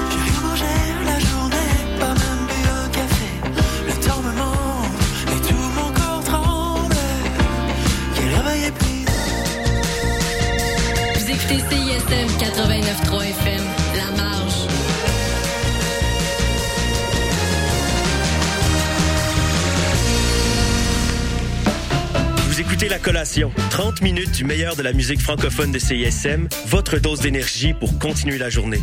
Vous écoutez CISM 89.3 FM, La Marge. Vous écoutez La Collation, 30 minutes du meilleur de la musique francophone de CISM, votre dose d'énergie pour continuer la journée.